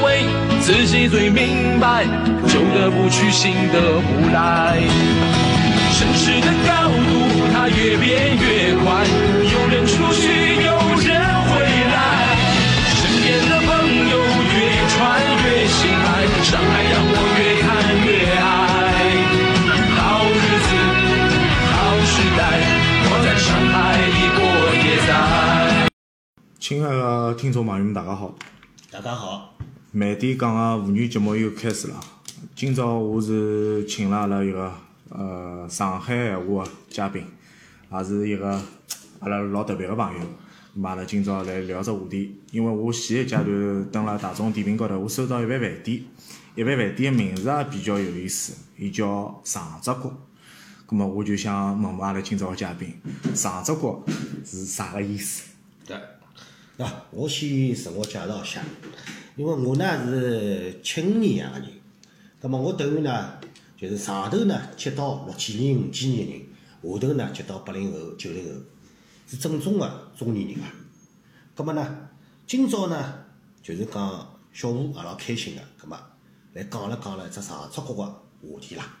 味，自己最明白，旧的不去，新的不来。城市的高度，它越变越快，有人出去，有人回来。身边的朋友越传越心爱，上海让我越看越爱。好日子，好时代，我在上海里过也在。亲爱的听众朋友们，大家好！大家好，慢点讲个妇女节目又开始了。今朝我是请了阿拉一个呃上海闲话的嘉宾，也是一个阿拉老特别个朋友。咁嘛阿拉今朝来聊只话题，因为我前一阶段登了大众点评高头，我搜到一饭饭店，一饭饭店个名字也比较有意思，伊叫长泽国。咁么我就想问问阿拉今朝个嘉宾，长泽国是啥个意思？对，那我先自我介绍一下，因为我呢是七五年样个人，葛末我等于呢就是上头呢接到六几年、五几年人，下头呢接到八零后、九零后，是正宗个中年人啊。葛末呢，今朝呢就是讲小吴也老开心个，葛末来讲了讲了一只上只角个话题啦。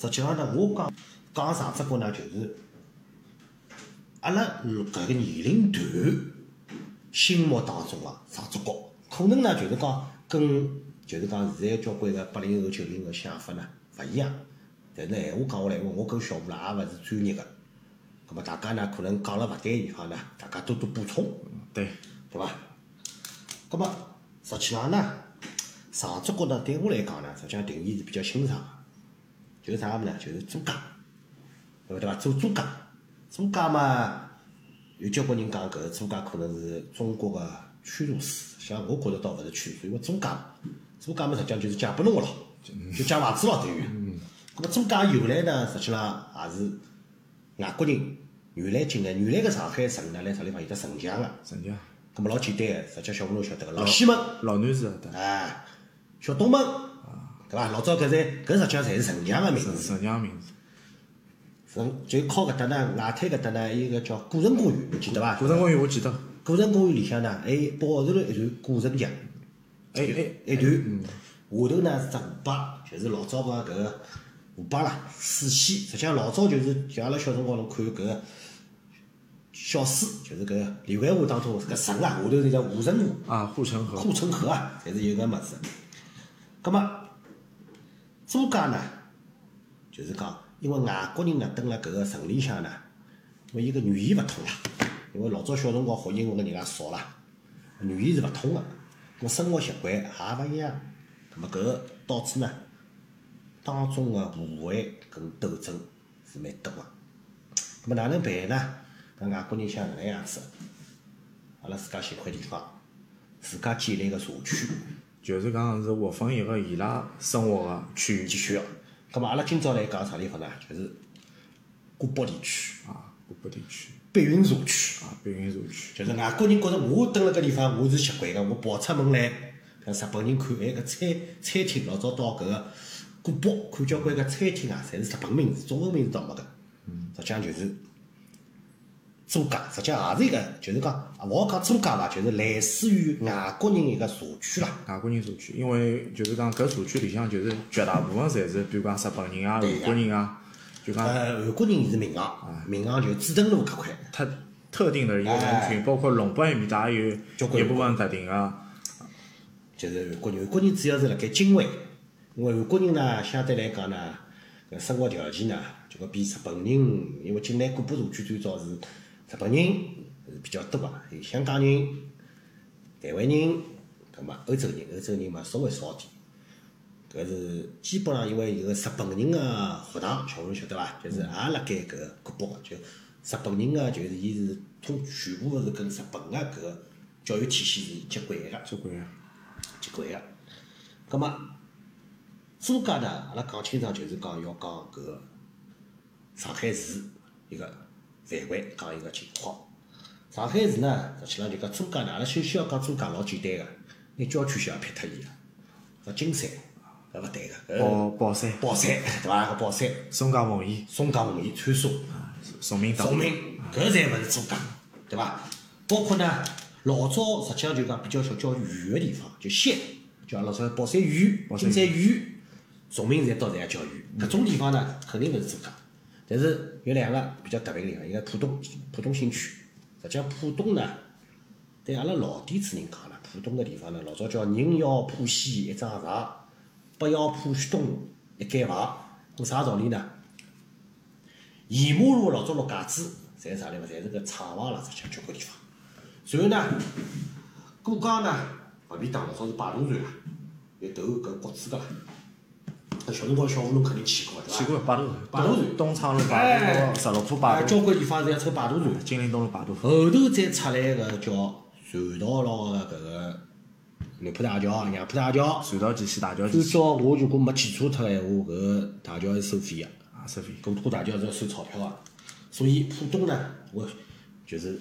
实际上呢，我讲讲上只角呢，就是阿拉搿个年龄段心目当中个上只角，可能呢就是讲跟就是讲现在交关个八零后、九零后想法呢勿一样。但是呢，闲话讲下来，因为我跟小吴啦也勿是专业个，葛末大家呢可能讲了勿对个地方呢，大家多多补充，对，对伐？葛末实际上呢，上只角呢对我来讲呢，实际上定义是比较清爽个，就是啥物事呢？就是租界，对伐对伐？做租界，租界嘛，有交关人讲搿个租界可能是中国个驱逐师，像我觉着倒勿是驱逐，因为租界，租界嘛实际上就是借拨侬个咯，就借房子咯等于。葛末租界由来呢，实际上也是外国人原来进来，原来个上海城呢，辣啥地方有得城墙个。城墙咁么老简单个，实际小朋友晓得个，老西门，老南是对，哎，小东门，对伐？老早搿侪搿实际上侪是城墙个名字。城墙名字。城就靠搿搭呢，外滩搿搭呢，有一个叫古城公园，你记得伐？古城公园我记得，古城公园里向呢，还保留了一段古城墙，哎哎一段，下头呢是只河坝，就是老早个搿个河坝啦，水系。实际上老早就是像阿拉小辰光侬看搿个小水，就是搿个连环画当中搿城啊，下头是叫护城河。啊，护城河，护城河啊，侪是有搿物事。葛末朱家呢，就是讲，因为外国人呢蹲辣搿个城里向呢，因为伊个语言勿通啦，因为老早小辰光学英文个人也少啦，语言是勿通个，咾么生活习惯也勿一样，咾么搿个导致呢，当中个误会跟斗争是蛮多个。咾么哪能办呢？搿外国人想搿能样子，阿拉自家寻块地方。自家建立个社区就是讲是划分一个伊拉生活个区域继续个。葛末阿拉今朝来讲啥地方呢？就是古北地区、啊，古北地区白云社区。啊，白云社区，就是外国人觉着我蹲辣搿地方我是习惯个，我跑出门来，搿日本人看，哎，搿餐餐厅老早到搿个古北看交关搿餐厅啊，侪是日本名字，中文名字倒没个。实际上就是租界，实际上也是一个，就是讲，勿好讲租界伐，就是类似于外国人一个社区啦。外国人社区，因为就是讲搿社区里向就是绝大部分侪是，比如讲日本人啊、韩国人啊，就讲呃，韩国人是民航，民航就紫登路搿块。特特定的一个人群，包括龙北埃面搭也有交关一部分特定个就是韩国人，韩国人主要是辣盖金汇，因为韩国人呢，相对来讲呢，搿生活条件呢，就讲比日本人，因为境内古巴社区最早是日本人是比较多个，有香港人、台湾人，葛末欧洲人，欧洲人嘛稍微少点。搿是基本上因为有个日本人个学堂，小朋友晓得伐？就是也辣盖搿个古北个，就日本人个，就是伊是通全部是跟日本个搿个教育体系是接轨个。接轨个。接轨个。葛末朱家呢，阿拉讲清爽就是讲要讲搿个上海市一个范围讲一个情况。上海市呢，实际浪就讲朱家呢，阿拉首先要讲朱家老简单个，拿郊区小撇脱伊个，啥金山搿勿对个，宝搿宝山、宝山对伐？搿宝山、松江奉贤、松江奉贤、川沙。崇明岛崇，明，搿侪勿是租界，对伐？包括呢，老早实际上就讲比较小叫县个地方，就县，叫老早宝山县、金山县、崇明侪到侪叫县。搿种地方呢，肯定勿是租界。但是有两个比较特别个地方，一个浦东，浦东新区。实际上浦东呢，对阿拉老底子人讲呢，浦东个地方呢，老早叫宁窑浦西一张床，北窑浦东路一间房。咾啥道理呢？沿马路老早陆架子，侪是啥地方？侪是搿厂房啦，实际上交关地方。然后呢，过江呢，勿便当，老早是摆渡船啦，有投搿国子个小辰光小河侬肯定去过，对伐？去过摆渡船摆渡船船，东昌路摆哎渡，十六铺啊摆渡，交关地方侪要抽摆渡船。金陵东路摆渡，后头再出来个叫船道咯个搿个南浦大桥、杨浦大桥。隧道前线大桥按前线，照我如果没记错脱个闲话，搿个大桥是收费个。啊，收费。过过大桥是要收钞票个，所以浦东呢，我就是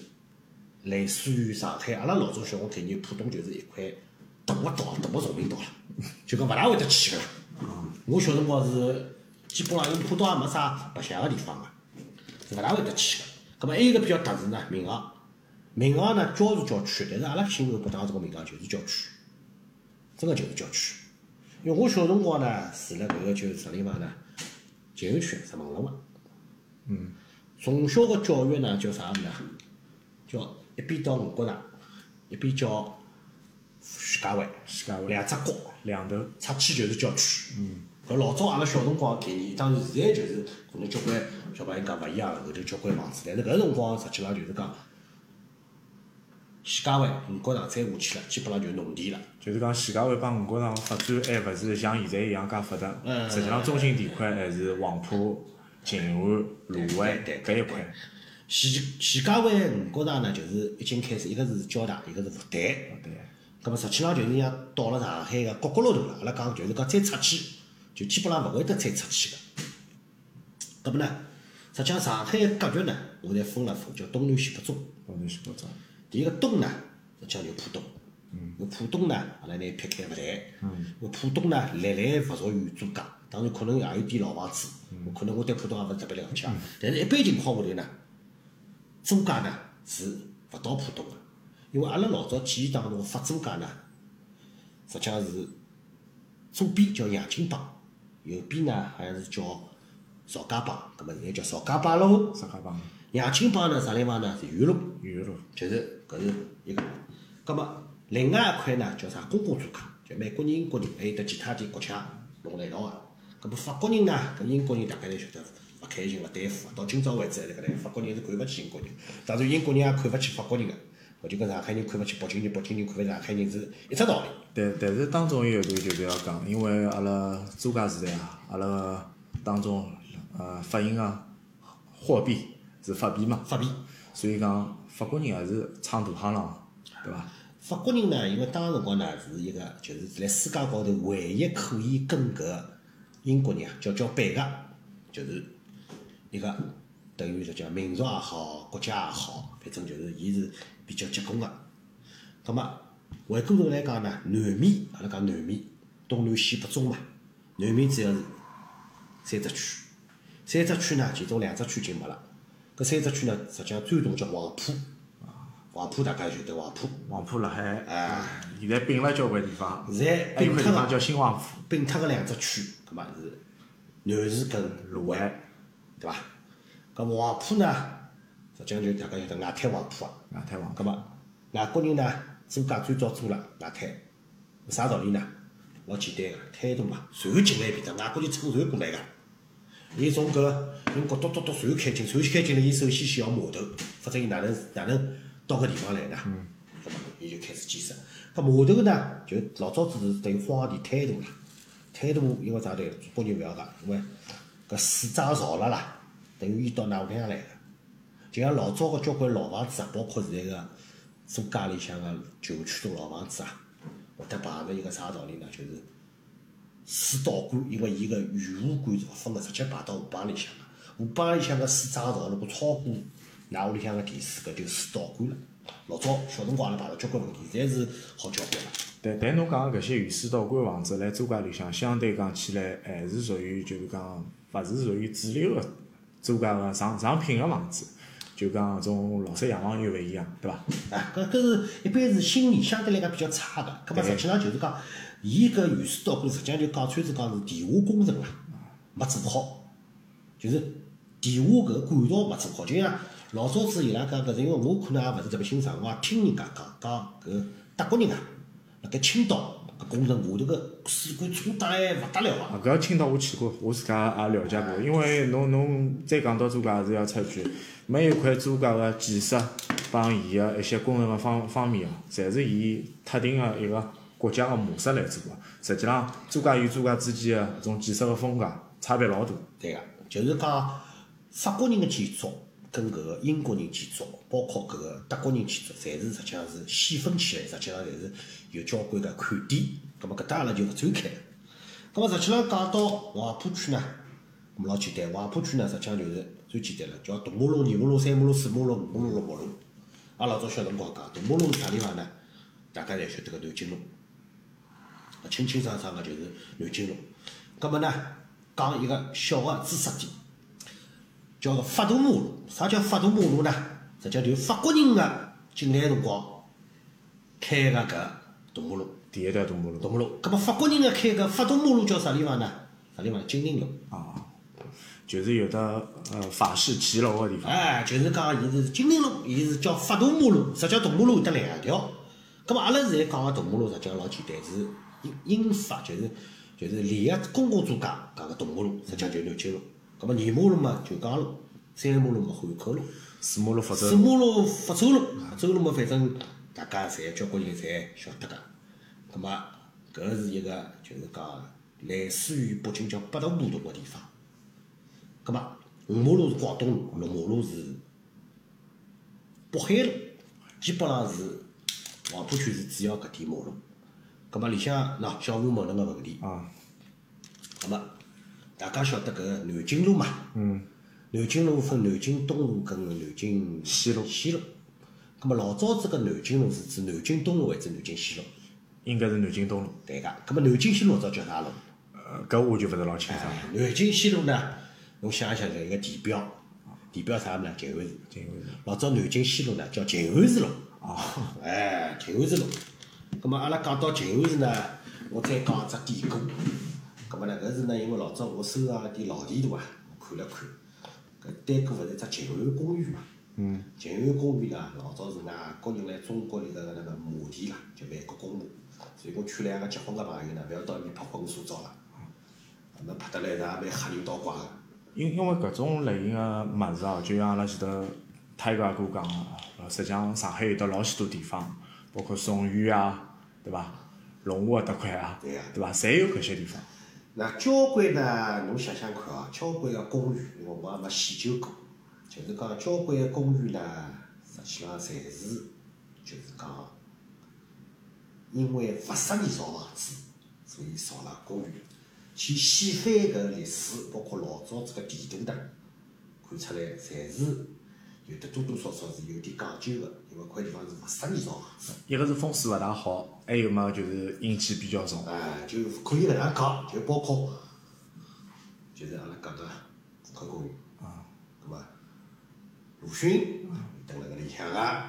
类似于上海，阿拉老早小辰概念，浦东就是一块大个岛，大个崇明岛了，就讲勿大会得去个啦。我小辰光是基本上因为浦东也没啥白相个地方个，是勿大会得去个。搿么还有一个比较特殊呢，闵行。闵行呢郊是郊区，但是阿拉新搿搭这个闵行就是郊区，真个就是郊区。因为我小辰光呢住辣搿个就是啥地方呢？静安区石门路个。嗯。从小个教育呢叫啥物事啊？叫一边到五角场，一边叫徐家汇，徐家汇两只角，两头，出去就是郊区。嗯。搿老早阿拉小辰光概念，当然现在就是可能交关小朋友讲勿一样了，后头交关房子，但是搿辰光实际上就是讲，徐家汇、五角场再下去了，基本上就农田了。就是讲徐家汇帮五角场发展还勿是像现在一样介发达，嗯实际上中心地块还是黄埔、静安、卢湾对搿一块。徐徐家汇五角场呢，就是已经开始，一个是交大，一个是复旦。对，咁么实际上就是像到了上海个角角落头了，阿拉讲就是讲再出去，就基本上勿会得再出去个。咁么呢，实际上上海个格局呢，我侪分了分，叫东南西北中。东南西北中。第一个东呢，实际上就浦东。搿浦东呢，阿拉拿撇开勿谈。搿浦东呢，历来勿属于租界，当然可能也有点老房子。可能我对浦东也勿是特别了解啊，但是一般情况下头呢，租界呢是勿到浦东个，因为阿拉老早记忆当中发租界呢，实际上是左边叫杨泾帮，右边呢好像是叫邵家帮，葛末现在叫邵家浜路。啥家帮？杨金帮呢啥地方呢？是原路。圆路。就是搿是一个。葛末另外一块呢叫啥公共租界，就美国人、英国人，还有得其他点国家弄辣一道个。葛末法国人呢，搿英国人大概侪晓得勿开心、勿对付，到今朝为止还辣搿能。法国人是看勿起英国人，当然英国人也看勿起法国人个。我就跟上海人看勿起北京人，北京人看勿起上海人是一只道理。但但是当中有一段就是要讲，因为阿拉租界时代啊，阿拉个当中呃发行个货币是法币嘛，法币，所以讲法国人也是闯大行浪，对伐？法国人呢，因为当时辰光呢是一个就是辣世界高头唯一可以跟搿英国人啊叫叫板个，就是一个等于就叫民族也好，国家也好，反正就是伊是比较结棍个。葛末回过头来讲呢，南面阿拉讲南面，东南西北中嘛，南面主要是三只区，三只区呢，其中两只区已经没了。搿三只区呢，实际上最大叫黄埔，黄埔大家晓得黄埔。黄埔辣海，啊现在并了交关地方，现在并脱还有块地方叫新黄埔，并脱个两只区，葛末是南市跟卢湾，对伐？搿黄埔呢，实际上就大家晓得外滩黄埔啊。外滩黄埔葛。末外国人呢，租界最早租了外滩，啥道理呢？老简单个，态度嘛，船进来便当，外国人乘船过来个。伊从搿用角嘟嘟嘟船开进，船开进来，伊首先先要码头，否则伊哪能哪能到搿地方来呢？葛末伊就开始建设。搿码头呢，就老早子是等于荒地滩涂啦，滩涂因为啥对？中国人勿要讲，因为搿水涨潮了啦，等于淹到哪屋里向来个。就像老早个交关老房子啊，包括现在个租界里向个旧区种老房子啊，会得碰着一个啥道理呢？就是水倒灌，因为伊个雨污管道分个直接排到河浜里向个，河浜里向个水涨潮如果超过㑚屋里向个电水，搿就水倒灌了。老早小辰光阿拉碰到交关问题，现在是好交关了。但但侬讲个搿些雨水倒灌房子，辣租界里向相对讲起来，还是属于就是讲，勿是属于主流个租界个上上品个房子，就讲搿种老式洋房又勿一样，对伐？啊，搿搿是一般是心理相对来讲比较差个，搿么实际上就是讲，伊搿雨水倒灌实际上就讲穿是讲是地下工程啦，没做好，就是电话搿管道没做好，就像老早子伊拉讲搿是因为我可能也勿是特别清爽，我也听人家讲讲搿德国人啊，辣盖青岛搿工程下头个水管粗得还勿得了啊！啊，搿青岛我去过，我自家也了解过，因为侬侬再讲到租界是要出句，每一块租界个建设帮伊个一些工程个方方面哦，侪是以特定个一个国家个模式来做个。实际上，租界与租界之间个搿种建设个风格差别老大。对个，就是讲法国人个建筑跟搿个英国人建筑，包括搿个德国人建筑，侪是实际上是细分起来，实际上侪是有交关个看点。葛末搿搭阿拉就勿展开了。葛末实际上讲到黄浦区呢，咁老简单，黄浦区呢实际上就是最简单了，叫大马路、二马路、三马路、四马路、五马路、六马路。阿拉老早小辰光讲，大马路是啥地方呢？大家侪晓得个南京路。清清爽爽个就是南京路。葛末呢，讲一个小个知识点，叫个法度马路。啥叫法度马路呢？实际上就是法国人个进来辰光开个搿大马路。第一条大马路大马路，葛末法国人个开个法度马路叫啥地方呢？啥地方？金陵路。啊，就是有的呃法式骑楼个地方。哎，就是讲伊是金陵路，伊是叫法度马路，实际上大马路有得两条。葛末阿拉现在讲个大马路，实际上老简单，是英英法就是就是联合公共租界讲个大马路，实际上就是南京路。葛末二马路嘛就江路，三马路嘛汉口路，四马路福州四马路福州路，福州路嘛反正大家侪交关人侪晓得个。葛末搿是一个就是讲类似于北京叫八大胡同个地方。葛末五马路是广东路，六马路是北海路，基本上是黄浦区是主要搿点马路。葛末里向喏，小吴问侬个问题，啊，葛末大家晓得搿个南京路嘛？嗯，南京路分南京东路跟南京西路西路。葛末老早子个南京路是指南京东路还是南京西路？应该是南京东路。对个。葛末南京西路早叫啥路？呃，搿我就勿是老清爽了。南京西路呢，侬想一想搿一个地标，地标啥物事呢？静安寺。静安寺老早南京西路呢叫静安寺路。哦。哎，静安寺路。葛末阿拉讲到静安寺呢，我再讲一只典故。葛末呢，搿是呢，因为老早我收藏了点老地图啊，我看了看。搿单个勿是一只静安公园嘛？嗯。静安公园呢，老早是外国人来中国里头个那个墓地啦，就万国公墓。所以讲劝两个结婚个朋友呢，勿要到埃面拍婚纱照了。那拍得来是也蛮吓人倒怪个。因因为搿种类型个物事哦，就像阿拉前头泰哥阿哥讲个，呃，实际上上海有得老许多地方，包括松园啊，对伐？龙华搭块啊，对伐？侪有搿些地方。那交关呢，侬想想看哦，交关个公园，因为我也没细究过，就是讲交关个公园呢，实际上侪是就是讲，因为勿适宜造房子，所以造了公园。去细翻搿历史，包括老早子个地图呢，看出来侪是有得多多少少是有点讲究个，因为块地方是勿适宜造房子。一个是风水勿大好，还有嘛就是阴气比较重。哎，就可以搿能讲，就包括就是阿拉讲个户口公园，啊，葛末鲁迅蹲辣搿里向个，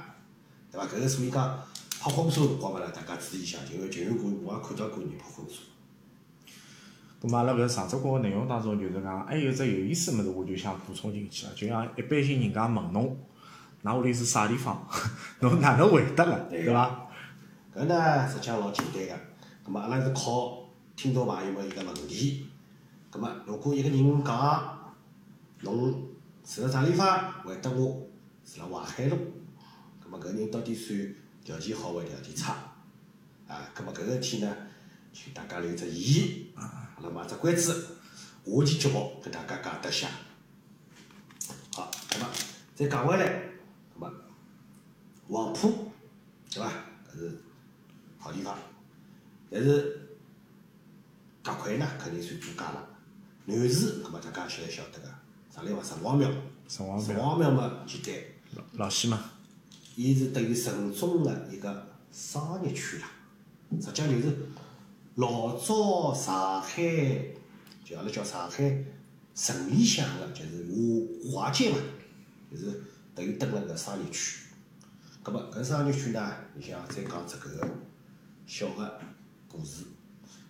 对伐？搿个所以讲拍婚纱辰光嘛，大家注意一下，因为静安公园我也看到过人拍婚纱。咁么阿拉搿上只课个内容当中，就是讲还有只有意思物事，我就想补充进去了。就像一般性人家问侬，㑚屋里是啥地方，侬哪能回答个，对伐？搿呢，实际上老简单个。葛末阿拉是靠听众朋友们一个问题。葛末如果一个人讲，侬住辣啥地方，回答我住辣淮海路。葛末搿人到底算条件好还是条件差？啊，葛末搿个事体呢，请大家留只言。阿拉卖只关子，下期节目跟大家讲得下。好，葛末再讲回来，葛末黄浦，对伐？搿是好地方，但是搿搿块呢肯定算租界了。南市，葛末大家晓得晓得个，啥地方？城隍庙。城隍庙城庙隍庙嘛，简单，老老西嘛，伊是等于城中的一个商业区啦。实际上就是老早上海，就阿拉叫上海城里向个，就是华华街嘛，就是等于蹲辣搿商业区。搿么搿商业区呢，你像再讲只搿个小个故事。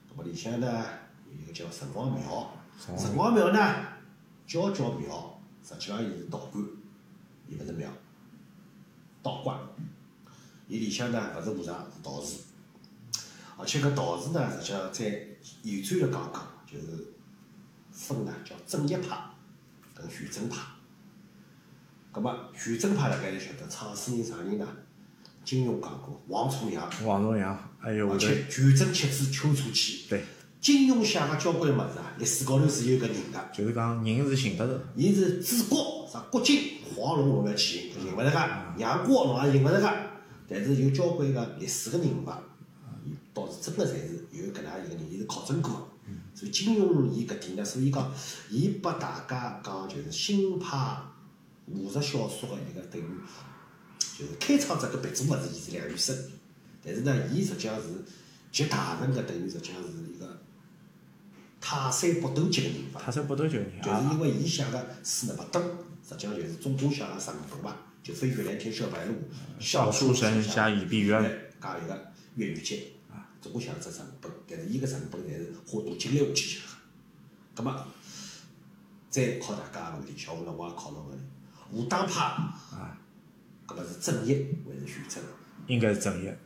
那么里向呢有一个叫城隍庙，城隍庙呢叫叫庙，实际上伊是道观，伊勿是庙，道观。伊里向呢勿是和尚，是道士。而且搿道士呢，实际上在延展了讲讲，就是分呢叫正一派跟玄真派。葛末玄真派大家侪晓得，创始人啥人呢？金庸讲过，王重阳，王重阳，还有而且全真七子丘处机。对，金庸写个交关物事啊，历史高头是有个人个。就是讲人是寻得着，伊是治国，啥国金、黄龙侬勿要去寻，寻勿着个；杨过侬也寻勿着个。但是有交关个历史个人物，伊倒是真个侪是有搿能样一个人，伊是考证过个。所以金庸伊搿点呢，所以讲伊拨大家讲就是新派武侠小说个一个等于就是开创者搿鼻祖物事，伊是梁羽生。但是呢，伊实际上是集大成个，等于实际上是一个泰山北斗级个人物。泰山北斗级个人物就是啊，因为伊写个书呢勿多，实际上就是总共写了十五本嘛，就飞越连天射白鹿，笑书神侠倚碧鸳对，加一个越狱记，啊，总共写了只十五本，但是伊搿十五本侪是花大精力下去写个。葛末再考大家个问题，小吴呢我也考侬个问题，武当派啊，葛末是正业还是玄真？应该是正业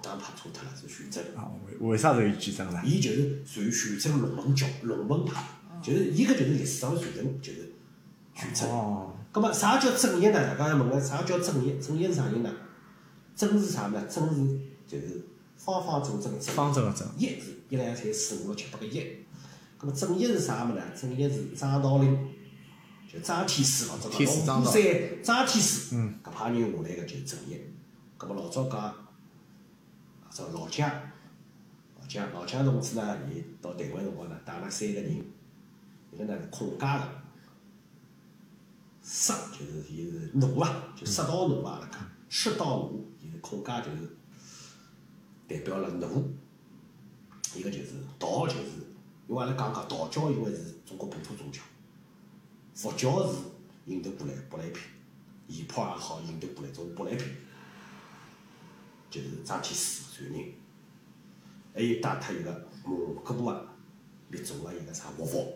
武当派错脱了，是玄真。啊。为为啥是有竞争呢？伊就是传玄真龙门教龙门派，就是伊搿就是历史上的传承，就是玄真。哦，葛末啥叫正业呢？大家要问个啥叫正业？正业是啥人呢？正是啥呢？正是就是方方正正正。方正个正，业是一两三四五六七八个业。葛末正业是啥物事呢？正业是张道陵，就张天师老早讲天师张道龙虎山张天师，嗯，搿派人下来个就是正业。咁么老早讲，这老蒋，老蒋老蒋同志呢，伊到台湾辰光呢，带了三个人，一个呢是孔家个。释就是伊是奴啊，就释道奴啊，阿拉讲释道奴，伊是孔家就是代表了奴，一个就是道就是，因为阿拉讲讲道教因为是中国本土宗教，佛教是印度过来舶来品，仪炮也好，印度过来种舶来品，就是张天师传人，还有带脱一个蒙古个密宗个一个啥活佛。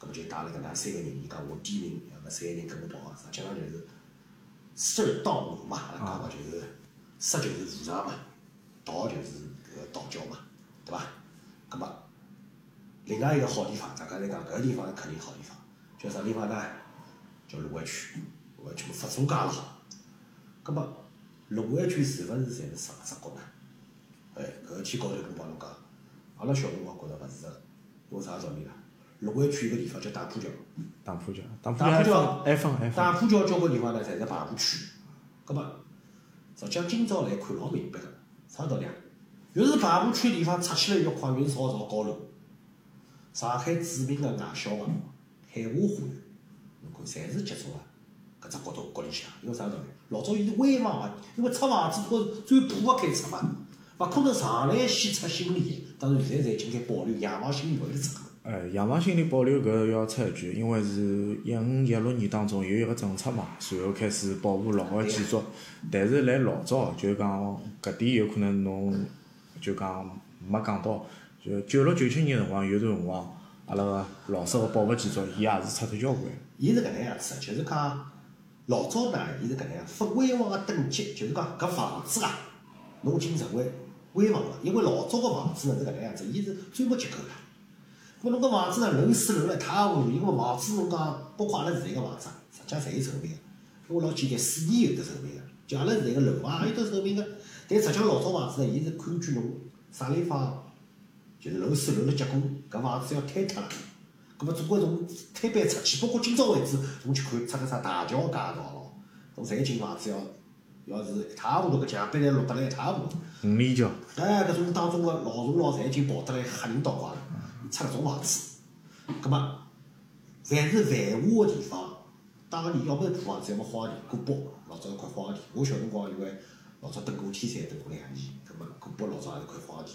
咁么就带了搿能三个人，伊讲我点名，搿三个人跟我跑，实际上就是释而道嘛，阿拉讲个就是释就是和尚嘛，道就是搿个道教嘛，对伐？咁么另外一个好地方，大家来讲搿个地方肯定好地方，叫啥地方呢？叫卢湾区，卢湾区嘛佛祖介了好。咁么卢湾区是勿是侪是上只国呢？哎，搿个天高头我帮侬讲，阿拉小辰光觉着勿是个，因为啥道理啦？卢湾区有个地方叫打浦桥，打浦桥，打浦桥还分还分，打浦桥交关地方呢，侪是排湖区。葛末，实际上今朝来看老明白个，啥道理啊？越是排湖区地方，拆起来越快，越是好造高楼。上海著名个外销房，海华花园，侬看侪是集中啊搿只角度角里向，因为啥道理？老早伊是危房啊，因为拆房子或者最破个开拆嘛，勿可能上来先拆新里。当然现在侪已经开保留，洋房新里勿会得拆个。哎，洋房新里保留搿要插一句，因为是一五一六年当中有一个政策嘛，然后开始保护老个建筑，但是来老早就是讲搿点有可能侬就讲没讲到，就九六九七年辰光有段辰光，阿拉个老式个保护建筑，伊也是拆脱交关。伊是搿能样子的，就是讲老早呢，伊是搿能样，分危房个等级，就是讲搿房子啊，侬已经成为危房了，因为老早个房子呢是搿能样子，伊是砖木结构的。咾侬搿房子呢，楼四楼了一塌糊涂，因为房子侬讲，包括阿拉现在个房子，实际上侪有寿命个，因为老简单，水泥有得寿命个，就阿拉现在个楼房也有得寿命个。但实际上老早房子呢，伊是根据侬啥地方，就是楼四楼的结果，搿房子要坍塌了。咁么，总归从推板出去，包括今朝为止，侬去看出个啥大桥、街道咯，侬侪进房子要要是一塌糊涂，搿墙壁侪落得来一塌糊涂。五里桥，哎，搿种当中个老虫老侪已经跑得来吓人倒光了，出搿种房子。葛末，凡是繁华个地方，当年要么是大房子，要么荒地。古北老早一块荒地，我小辰光因为老早蹲过天山，蹲过两年，葛末古北老早也是块荒地。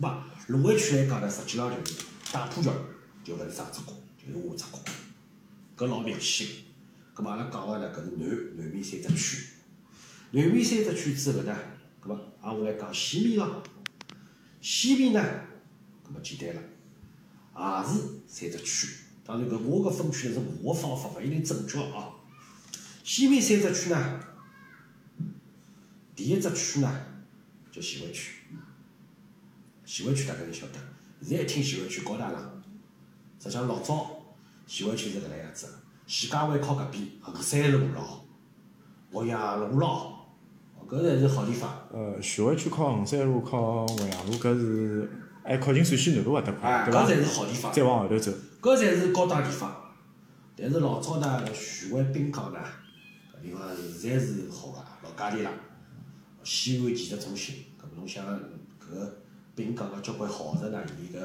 葛末卢湾区来讲呢，实际上就是打浦桥，就勿是上只角，就是下只角，搿老明显个。葛末阿拉讲个呢，搿是南南面三只区。南面三只区之后呢，葛末挨下来讲西面咯。西面呢，葛末简单了，也是三只区。当然搿我搿分区是我个方法，勿一定正确啊。西面三只区呢，第一只区呢叫徐汇区。徐汇区大家侪晓得，现在一听徐汇区高大上。实际上老早徐汇区是搿能样子个，徐家汇靠搿边，衡山路咯，岳阳路咯，搿才是好地方。呃，徐汇区靠衡山路、靠岳阳路，搿是还靠近陕西南路搿搭哎，块，对伐？搿才是好地方。再往后头走，搿才是高档地方。但是老早呢，徐汇滨江呢，搿地方实在是好个，老价钿啦。西安技术中心，搿么侬想搿滨江个交关豪宅呢，伊搿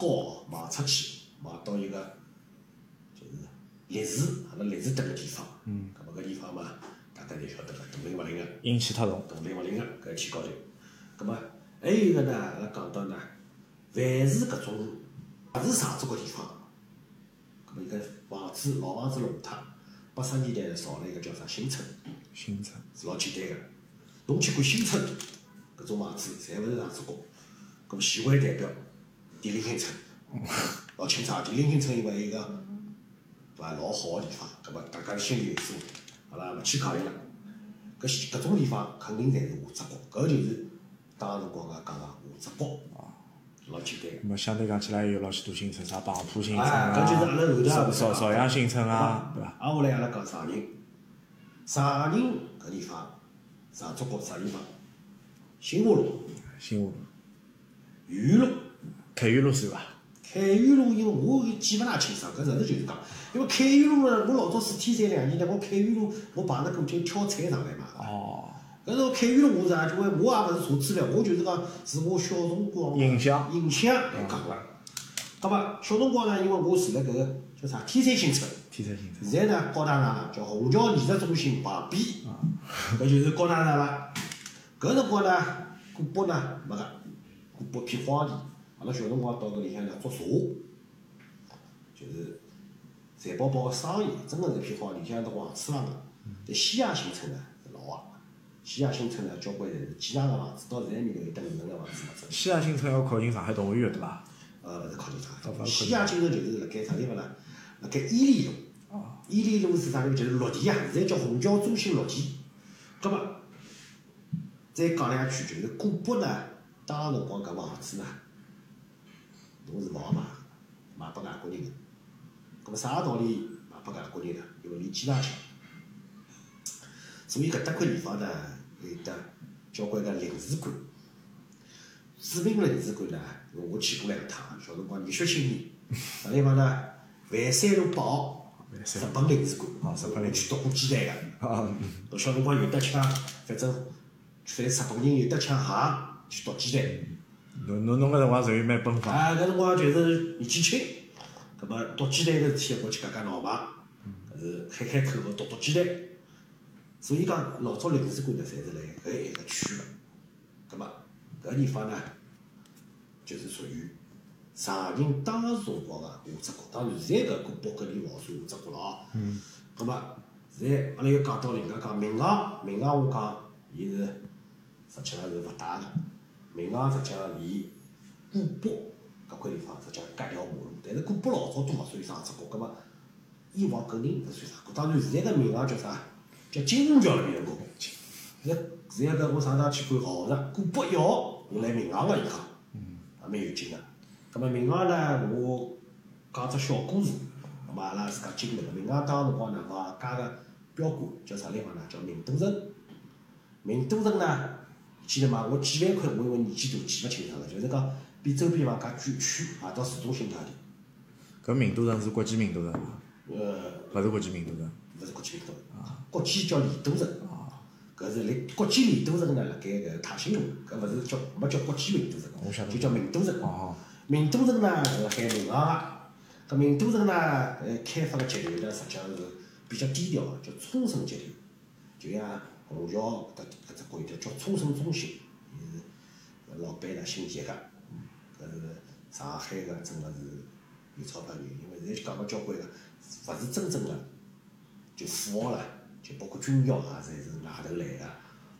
高卖出去，卖到一个就是烈士，阿拉烈士蹲个地方。嗯。搿么搿地方嘛，大家侪晓得个，大名勿灵个。阴气太重。动力勿灵个搿天高头。葛末还有一个呢，阿拉讲到呢，凡是搿种勿是上足个地方，搿末伊个房子老房子弄脱，八十年代造了一个叫啥新村，新村，是老简单个。侬去看新村搿种房子，侪勿是上足角。搿么徐汇代表点林新村，老清爽。点林新村因为一个对伐老好个地方，搿么大家心里有数，好啦，勿去考虑了。搿搿种地方肯定侪是下只角，搿就是当辰光个讲个下只角，老简单个。那么相对讲起来有老许多新村，啥蚌埠新村啊，搿就是阿拉后头也邵会邵邵阳新村啊，对伐？挨下来阿拉讲长宁，长宁搿地方，上足角啥地方？新华路、新华路、豫园路、凯悦路算伐？凯悦路，因为我记勿大清爽，搿实事求是讲，因为凯悦路呢，我老早住天山两年呢，我凯悦路我碰着过就挑菜上来嘛。哦，搿种凯悦路我是啊，就为我也勿是查资料，我就是讲是我小辰光印象印象来讲个。葛末小辰光呢，因为我住辣搿个叫啥天山新村。天山新村。现在呢，高大上了，叫虹桥艺术中心旁边，搿就是高大上了。搿辰光呢，古北呢没个，古北片荒地，阿拉小辰光到搿里向呢捉茶，就是财宝宝个生意，真个是片好里向都黄鼠狼个。但西亚新村呢是老个，西亚新村呢交关侪是几幢个房子，到现在面头有得五层个房子没整。西亚新村要靠近上海动物园对伐？呃，勿是靠近上海，西亚新村就是辣盖啥地方呢？辣盖伊犁路。伊犁路是啥地方？就是绿地啊，现在叫虹桥中心绿地。葛末再讲两句，就是古北呢，当辰光搿房子呢，侬是勿好卖，卖拨外国人个。葛末啥道理卖拨外国人呢？因为离机场近。所以搿搭块地方呢，有得交关个领事馆。著名个领事馆呢，我去过两趟，小辰光热血青年，啥地方呢？万山路八号，日本领事馆，哦日本领我去读过鸡蛋个。啊，侬小辰光有得抢，反正反正日本人有得抢行去读鸡蛋。侬侬侬搿辰光属于蛮奔放。啊，搿辰光就是年纪轻，葛末读鸡蛋搿事体，我去夹夹闹嘛，搿是开开口号读读鸡蛋。所以讲，老早领事馆呢，侪是辣搿一个区个。葛末搿地方呢，就是属于长宁当时辰光个下只角。当然，现在搿古北搿里勿好算下只角了哦。嗯。葛末现在阿拉又讲到另外讲闵行，闵行我讲伊是实际上是勿大个。民行实际上离古北搿块地方实际上隔条马路，但是古北老早都勿算上只角，葛末以往肯定勿算啥角。当然，现在搿民行叫啥？叫金虹桥那边个。现在现在搿我上趟去看豪宅，古北一号有来闵行个一趟，也蛮有劲个。葛末闵行呢，我讲只小故事，葛末阿拉自家经历个。民行当辰光呢，房价个标杆叫啥地方呢？叫明都城。明都城呢，记得嘛？我几万块，我因为年纪大记勿清爽了，就是讲比周边房价贵区，啊到市中心价钿。搿名都城是国际名都城伐？呃，勿是国际名都城。勿是国际名都城，国际叫丽都城。搿是辣国际丽都城呢，辣盖搿泰兴路，搿勿是叫没叫国际名都城，就叫名都城。哦，名都城呢是海银行个，搿名都城呢，呃，开发个集团呢，实际上是比较低调个，叫冲绳集团，就像虹桥搿搿只国有叫冲绳中心，伊是老板呢姓叶个，搿是上海个真个是有钞票人，因为现在讲个交关个，勿是真正个就富豪了，就包括军校啊，侪是外头来个。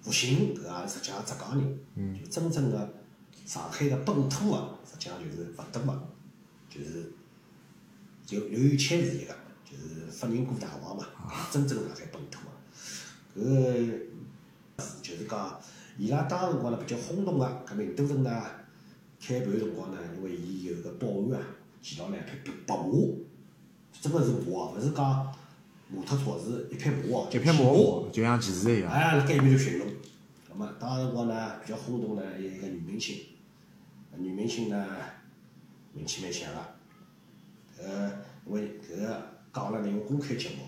吴兴搿也实际上浙江人，就真正个上海个本土个，实际上就是勿多个，就是就刘有谦是一个，就是法人过大王嘛，真正上海本土个。搿就是讲，伊拉当时辰光呢比较轰动个，搿名都城呢开盘辰光呢，因为伊有个保安啊，骑牢两匹白马，真个是马哦，勿是讲摩托车，是一匹马哦，一匹马。就像骑士一样。哎，辣盖埃面头巡逻。葛末当时辰光呢，比较轰动呢，还有一个女明星。女明星呢，名气蛮响个。呃因为搿个讲了呢，用公开节目，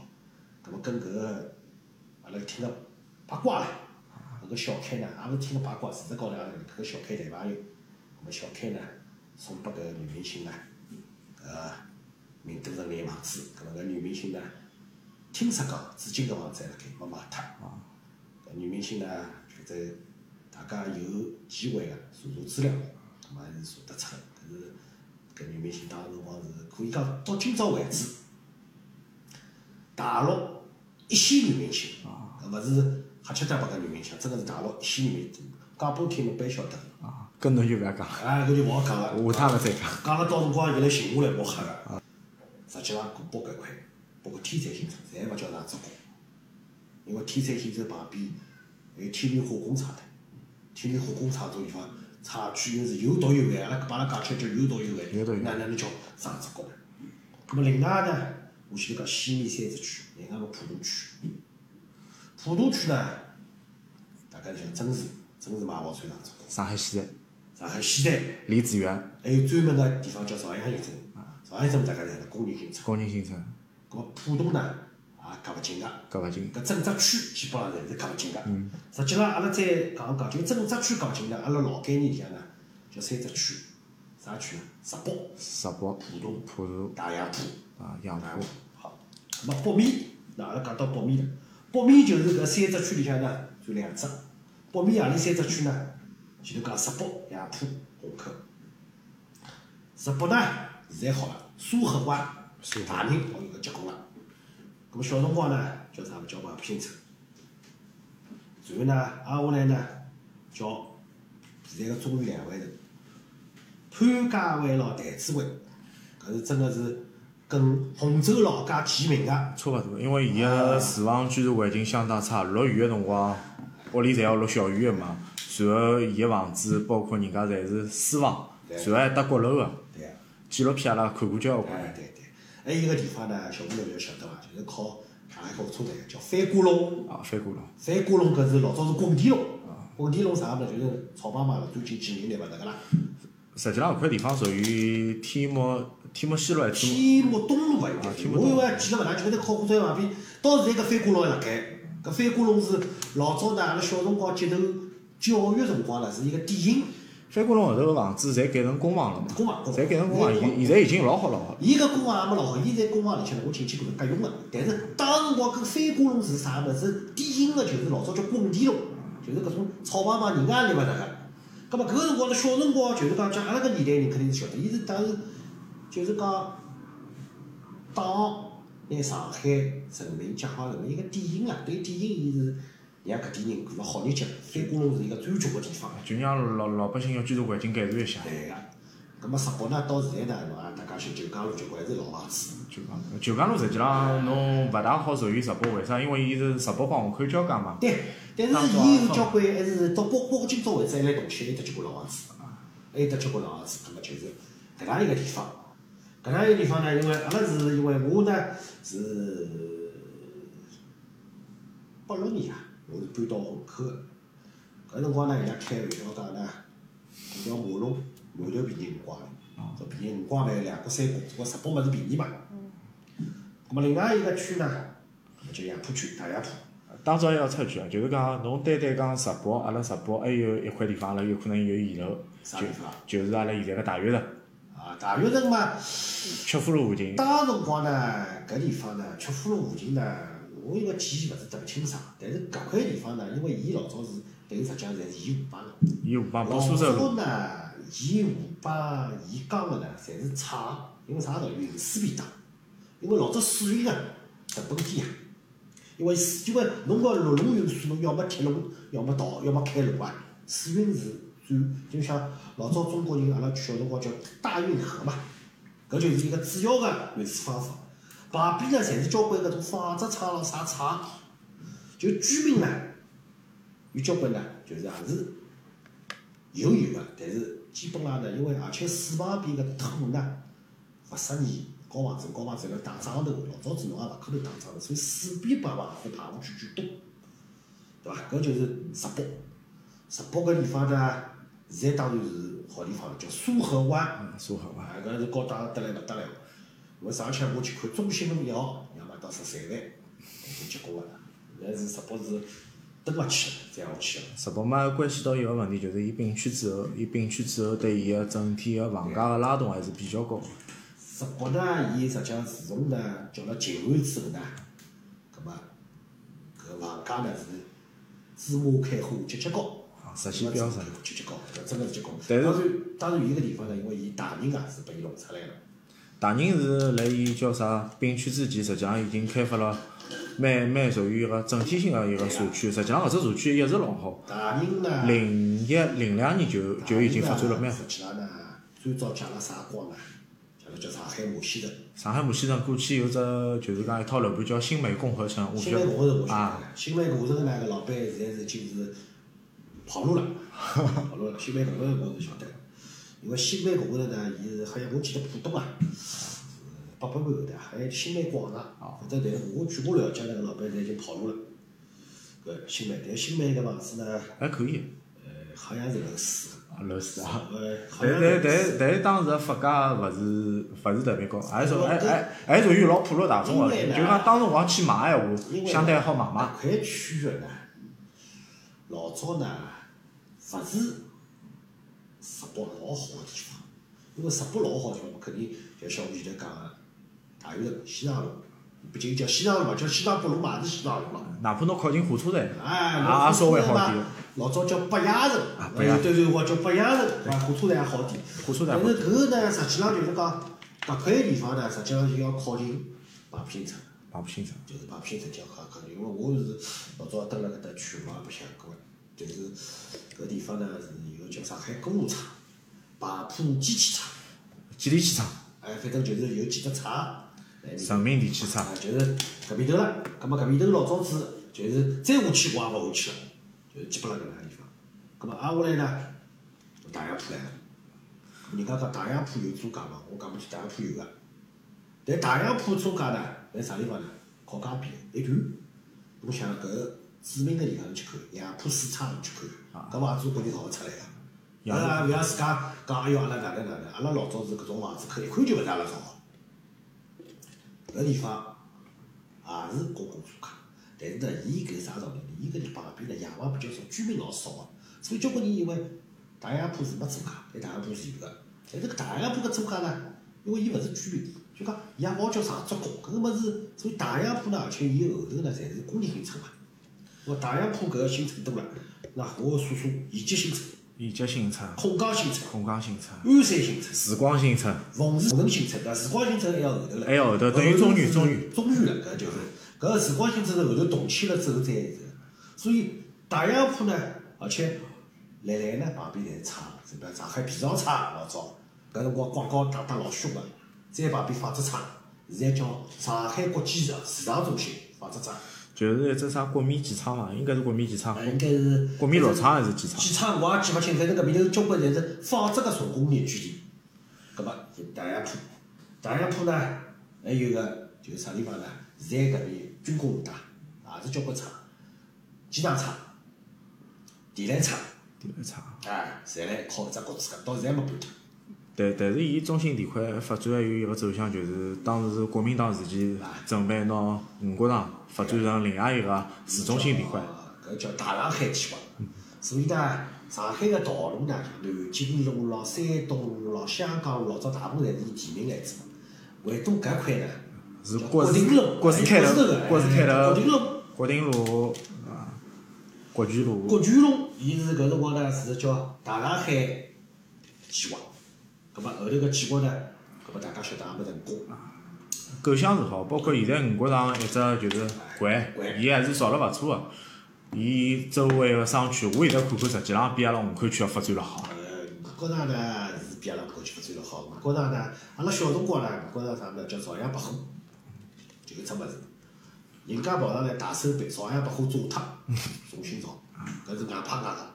葛末跟搿个阿拉听个八卦唻。搿个小开呢，也勿是听个八卦，事实高头阿拉搿个小开谈朋友。葛末小开呢，送拨搿个女明星呢，呃名都城眼房子。葛末搿女明星呢，听说讲，至今搿房子还辣盖没卖脱。搿女明星呢，就在大家有机会个查查资料，葛末还是查得出个。搿是搿女明星当时辰光是可以讲到今朝为止，大陆一线女明星，搿勿是瞎七搭八个女明星，真个是大陆一线女明星。讲拨听侬必晓得。啊，搿侬就勿要讲，哎，搿就勿好讲了。下趟了再讲。讲了到辰光伊拉寻下来莫黑个。实际上，包搿块，包括天山新村，侪勿叫啥做工。因为天山新村旁边还有天明化工厂的，天明化工厂种地方厂区又是有毒有害，阿拉把阿拉讲起来叫有毒有害，有毒有害哪哪能叫啥做工呢？咁么另外呢，我前头讲西面三只区，另外个浦东区，浦东区呢，大家像真是真是买房算啥做工？上海西站，上海西站李子园，还有专门个地方叫朝阳新村，朝阳新村大家晓得工人新村。工人新村，搿么浦东呢，也隔勿近个。搿勿近。搿整只区基本上侪是隔勿近个。实际浪，阿拉再讲讲，就整只区隔勿近呢，阿拉老概念里向呢，叫三只区，啥区呢？石北、石北、浦东、浦东大洋浦。啊，杨浦，么北面，那阿拉讲到北面了。北面就是搿三只区里向呢，就两只。北面何里三只区呢？前头讲石北、杨浦、虹口。石北呢，现在好了，苏河湾大宁哦有个结棍了。搿么小辰光呢，叫啥物叫黄浦新村。然后呢，挨下来呢，叫现在个中原两会头，潘家湾咯，台子湾，搿是真个是跟洪州老家齐名个。差勿多，因为伊个住房居住环境相当差，落雨个辰光，屋里侪要落小雨个嘛。然后伊个房子包括人家侪是私房，然后还搭阁楼个。纪录片阿拉看过交关。哎，对对。还有一个地方呢，小朋友就晓得伐？就是靠上海火车站，叫翻瓜弄。啊，翻过了。翻瓜弄搿是老早是滚地龙，滚地龙啥物事？就是草妈妈最近几年来勿得个啦。实际上搿块地方属于天目天目西路还是天目东路伐应该是，啊我因为记得勿大，就在靠火车站旁边，到现在搿翻瓜弄还辣盖。搿翻瓜弄是老早呢，阿拉小辰光接受教育辰光呢，是一个典型。翻过龙后头个房子侪改成公房了嘛？公房公房侪改成公房，现现在已经老好老好。伊搿公房也没老好，伊在公房里向呢，我进去过是隔用个。但是当时辰光搿翻瓜弄是啥物事？典型个就是老早叫滚地弄，就是搿种草房嘛人家也立勿得个。葛末搿个辰光呢，小辰光就是讲讲阿拉搿年代人肯定是晓得，伊是当时就是讲党拿上海人民解放成为一个典型啊，对典型伊是让搿点人过了好日脚。翻瓜弄是一个最绝个地方。就让老老百姓要居住环境改善一下。对个。葛末石北呢，到现在呢，侬也大家去九江路交关还是老房子。九江路，九江路实际上侬勿大好属于石北，为啥？因为伊是石北帮虹口交界嘛。对，但是伊有交关还是到包包括今朝为止还来动迁，还有得交关老房子，还有得交关老房子，葛末就是搿能一个地方。搿能一个地方呢，因为阿拉是因为我呢是八六年啊，我是搬到虹口个。搿辰光呢，伊拉开玩笑讲呢，搿条马路馒头便宜五光钿，说便宜五光钿两角三角，我石北物事便宜嘛。咁么另外一个区呢，叫杨浦区大杨浦。当中还要插句啊，就是讲侬单单讲石宝，阿拉石宝还有一块地方，阿拉有可能有遗漏，就啥地方？就是阿拉现在个大悦城，啊，大悦城嘛，曲阜路附近。当辰光呢，搿地方呢，曲阜路附近呢，我因为记忆勿是特别清爽，但是搿块地方呢，因为伊老早是等于实际上侪是伊河帮个。伊河帮老波苏州呢，伊河帮伊江个呢，侪是厂，因为啥道理？运输便当。因为老早水运啊，成本低啊。因为水因为侬搿陆路运输，侬要么铁路，要么道，要么开路啊。水运是占，就像老早中国人阿拉小辰光叫大运河嘛，搿就是一个主要个运输方法。旁边呢，侪是交关搿种纺织厂咯啥厂，就居民呢，有交关呢，就是也是有有个，但是基本上呢，因为而且水旁边个土呢勿适宜高房子，高房子辣打桩头，老早子侬也勿可能打桩头，所以水边把房子排下去居多，对伐？搿就是石北。石北搿地方呢，现在当然是好地方了，叫苏河湾。嗯，苏河湾。啊，搿是高档得来勿得了。我上一抢我去看中心路一号，要买到十三万，结棍个了。但是石北是登勿去了，再勿去了。石北嘛，关系到一个问题，就是伊并区之后，伊并区之后对伊个整体个房价个拉动还是比较高个。石北呢，伊实际上自从呢叫了静安之后呢，葛末搿房价呢是芝麻开花节节高。啊实现飙升节节高，搿真个是节高。但是当然，当然伊个地方呢，因为伊大人啊是拨伊弄出来个。大人是辣伊叫啥并区之前，实际上已经开发了蛮蛮属于一个整体性个一个社区。实际上搿只社区一直老好。大人呢？零一零两年就就已经发展了蛮好。实际上呢，最早借了啥光呢？借了叫上海马戏城。上海马戏城过去有只就是讲一套楼盘叫新美共和城，我晓新美共和城我晓啊得，新美共和城呢个老板现在是已经是跑路了，跑路了。新美共和城我是晓得，因为新美共和城呢，伊是好像我记得浦东啊，是八百万后头，还有新美广场，反正但是我据我了解那个老板现在已经跑路了。搿新美，但新美搿房子呢，还可以，呃，好像是楼四个。啊楼市啊。呃，但但但但是当时个发价勿是勿是特别高，还属还还还属于老普罗大众个，就讲当辰光去买闲话，相对好买买。搿块区域呢，老早呢，勿是石北老好个地方，因为石北老好个地方，肯定就像我前头讲个大悦城、西塘路，毕竟叫西塘路嘛，叫西塘北路嘛，也是西塘路嘛。哪怕侬靠近火车站，哎，也稍微好点。老早叫北亚城，北亚有段辰光叫北亚城，啊，火车站也好点。火车站好但是搿个呢，实际上就是讲，搿块地方呢，实际上就要靠近排平城。排不清楚。就是排平城较好可能，因为我是老早蹲辣搿搭区，嘛也白相过，就是搿地方呢是有叫上海公路厂、排铺机器厂，吉利汽厂、哎，反正就是有几个厂人民电器厂啊，就是搿边头了。葛末搿边头老早子就是再下去我也勿下去了，就是基本上搿能介地方。葛末挨下来呢，大洋浦来了。人家讲大洋浦有租界嘛，我讲勿起大洋浦有个。但大洋浦租界呢，在啥地方呢？靠江边一段。侬想搿著名个地方侬去看，杨浦水厂侬去看，搿房子肯定造勿出来个。阿拉勿要自家讲，哎哟，阿拉哪能哪能？阿拉老早是搿种房子，看一看就勿是阿拉造个。搿地方也是公共租界，但是呢，伊搿啥道理呢？伊搿地旁边呢，洋房比较少，居民老少个，所以交关人以为大洋浦是没租界，但大洋浦是有个。但是搿大洋浦搿租界呢，因为伊勿是居民，就讲伊也勿好叫上只公，搿个物事，所以大洋浦呢，而且伊后头呢，侪是工业新村嘛。我大洋浦搿个新村多了，那我数数：宜吉新村、宜吉新村、孔江新村、孔江新村、鞍山新村、时光新村，凤士城新村，对伐？时光新村还要后头了。还要后头等于中原中原中原了，搿就是。搿个时光新村是后头动迁了之后再有的。所以大洋浦呢，而且来来呢旁边侪是厂，是比如上海皮草厂老早，搿辰光广告打得老凶个，再旁边纺织厂，现在叫上海国际市市场中心纺织厂，就是一只啥国米机场嘛，应该是国米机场呃，应该是国米肉厂还是机场？机场我也记勿清，反正搿边头交关侪是纺织个重工业据地。葛末就大洋浦，大洋浦呢还有个就是啥地方呢？现在搿边军工路带也是交关厂，机场厂、电缆厂，电缆厂。哎，侪来靠搿只国资个，到现在没搬脱。但但是伊中心地块发展还有一个走向，就是当时国民党时期准备拿五角场发展成另外一个市中心地块。搿叫大上海计划。所以呢，上海个道路呢，南京路咯、山东路咯、香港路，老早大部分侪是以地名来做，唯独搿块呢，是国国定路，国字开头头个，，国字开头国定，路。国定路啊，国巨路，国巨路，伊是搿辰光呢是叫大上海计划，葛末后头个计划呢，葛末大家晓得也没成功。构想是好，包括现在五角场一只就是环环，伊还是造了勿错个。伊周围个商圈，我现在看看，实际上比阿拉虹口区要发展了好。呃，五角场呢是比阿拉虹口区发展了好。五角场呢，阿拉小辰光呢，五角场啥物事叫朝阳百货，就搿只物事。人家跑上来大手笔，朝阳百货炸脱，重新造，搿是硬派硬个。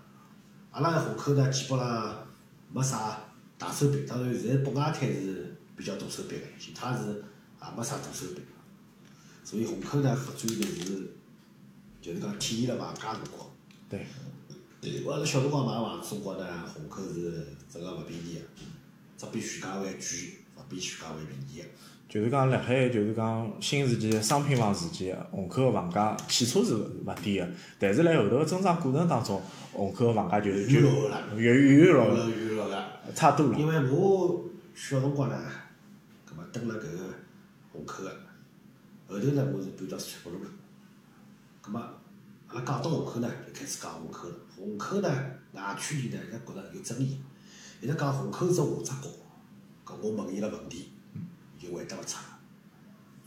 阿拉虹口呢，基本上没啥大手笔，当然现在北外滩是比较大手笔个，其他是也没啥大手笔。所以虹口呢发展就是，就是讲体现了房价辰光。对，对，我阿拉小辰光买房子辰光呢，虹口是真个勿便宜个，只比徐家汇贵，勿比徐家汇便宜个。就是讲辣海就是讲新时期商品房时期，虹口个房价起初是勿低个，但是辣后头个增长过程当中，虹口个房价就是就越越远越越落来越落个。差多了。因为我小辰光呢，葛末蹲辣搿个虹口个，后头呢我是搬到四川北路了。葛末阿拉讲到虹口呢，就开始讲虹口了。虹口呢，外区里呢，一直觉着有争议，一直讲虹口是下只角。搿我问伊拉问题，伊就回答勿出。